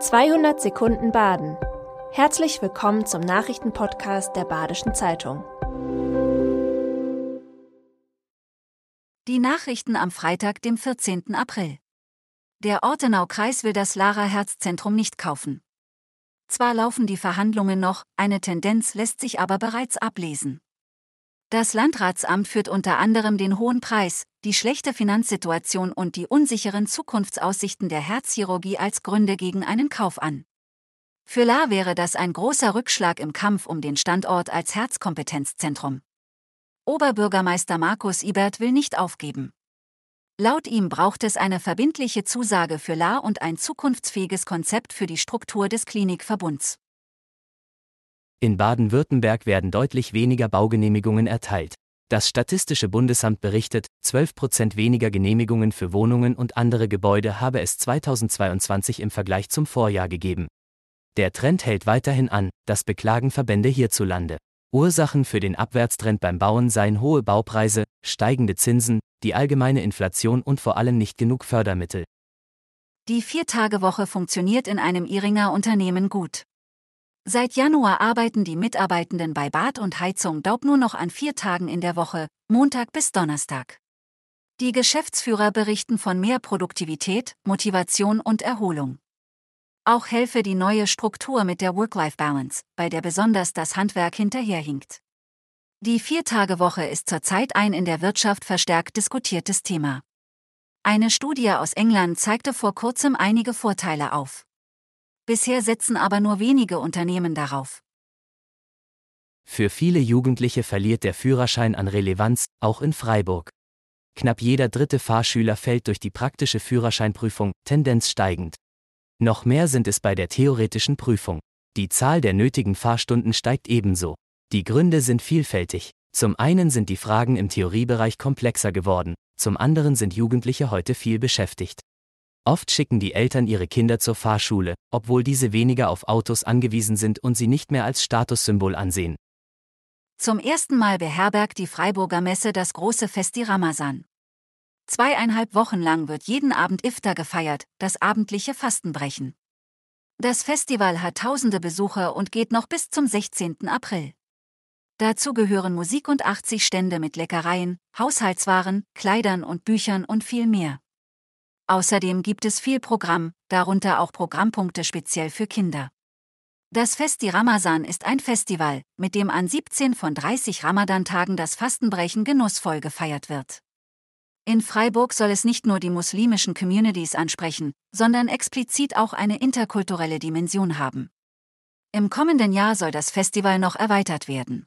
200 Sekunden Baden. Herzlich willkommen zum Nachrichtenpodcast der Badischen Zeitung. Die Nachrichten am Freitag, dem 14. April. Der Ortenau-Kreis will das Lara-Herz-Zentrum nicht kaufen. Zwar laufen die Verhandlungen noch, eine Tendenz lässt sich aber bereits ablesen. Das Landratsamt führt unter anderem den hohen Preis, die schlechte Finanzsituation und die unsicheren Zukunftsaussichten der Herzchirurgie als Gründe gegen einen Kauf an. Für La wäre das ein großer Rückschlag im Kampf um den Standort als Herzkompetenzzentrum. Oberbürgermeister Markus Ibert will nicht aufgeben. Laut ihm braucht es eine verbindliche Zusage für La und ein zukunftsfähiges Konzept für die Struktur des Klinikverbunds. In Baden-Württemberg werden deutlich weniger Baugenehmigungen erteilt. Das Statistische Bundesamt berichtet, 12 Prozent weniger Genehmigungen für Wohnungen und andere Gebäude habe es 2022 im Vergleich zum Vorjahr gegeben. Der Trend hält weiterhin an, das beklagen Verbände hierzulande. Ursachen für den Abwärtstrend beim Bauen seien hohe Baupreise, steigende Zinsen, die allgemeine Inflation und vor allem nicht genug Fördermittel. Die Viertagewoche funktioniert in einem Iringer Unternehmen gut. Seit Januar arbeiten die Mitarbeitenden bei Bad und Heizung Daub nur noch an vier Tagen in der Woche, Montag bis Donnerstag. Die Geschäftsführer berichten von mehr Produktivität, Motivation und Erholung. Auch helfe die neue Struktur mit der Work-Life-Balance, bei der besonders das Handwerk hinterherhinkt. Die Viertagewoche ist zurzeit ein in der Wirtschaft verstärkt diskutiertes Thema. Eine Studie aus England zeigte vor kurzem einige Vorteile auf. Bisher setzen aber nur wenige Unternehmen darauf. Für viele Jugendliche verliert der Führerschein an Relevanz, auch in Freiburg. Knapp jeder dritte Fahrschüler fällt durch die praktische Führerscheinprüfung, Tendenz steigend. Noch mehr sind es bei der theoretischen Prüfung. Die Zahl der nötigen Fahrstunden steigt ebenso. Die Gründe sind vielfältig. Zum einen sind die Fragen im Theoriebereich komplexer geworden, zum anderen sind Jugendliche heute viel beschäftigt. Oft schicken die Eltern ihre Kinder zur Fahrschule, obwohl diese weniger auf Autos angewiesen sind und sie nicht mehr als Statussymbol ansehen. Zum ersten Mal beherbergt die Freiburger Messe das große Festi Ramazan. Zweieinhalb Wochen lang wird jeden Abend Iftar gefeiert, das abendliche Fastenbrechen. Das Festival hat tausende Besucher und geht noch bis zum 16. April. Dazu gehören Musik und 80 Stände mit Leckereien, Haushaltswaren, Kleidern und Büchern und viel mehr. Außerdem gibt es viel Programm, darunter auch Programmpunkte speziell für Kinder. Das Festi Ramazan ist ein Festival, mit dem an 17 von 30 Ramadan-Tagen das Fastenbrechen genussvoll gefeiert wird. In Freiburg soll es nicht nur die muslimischen Communities ansprechen, sondern explizit auch eine interkulturelle Dimension haben. Im kommenden Jahr soll das Festival noch erweitert werden.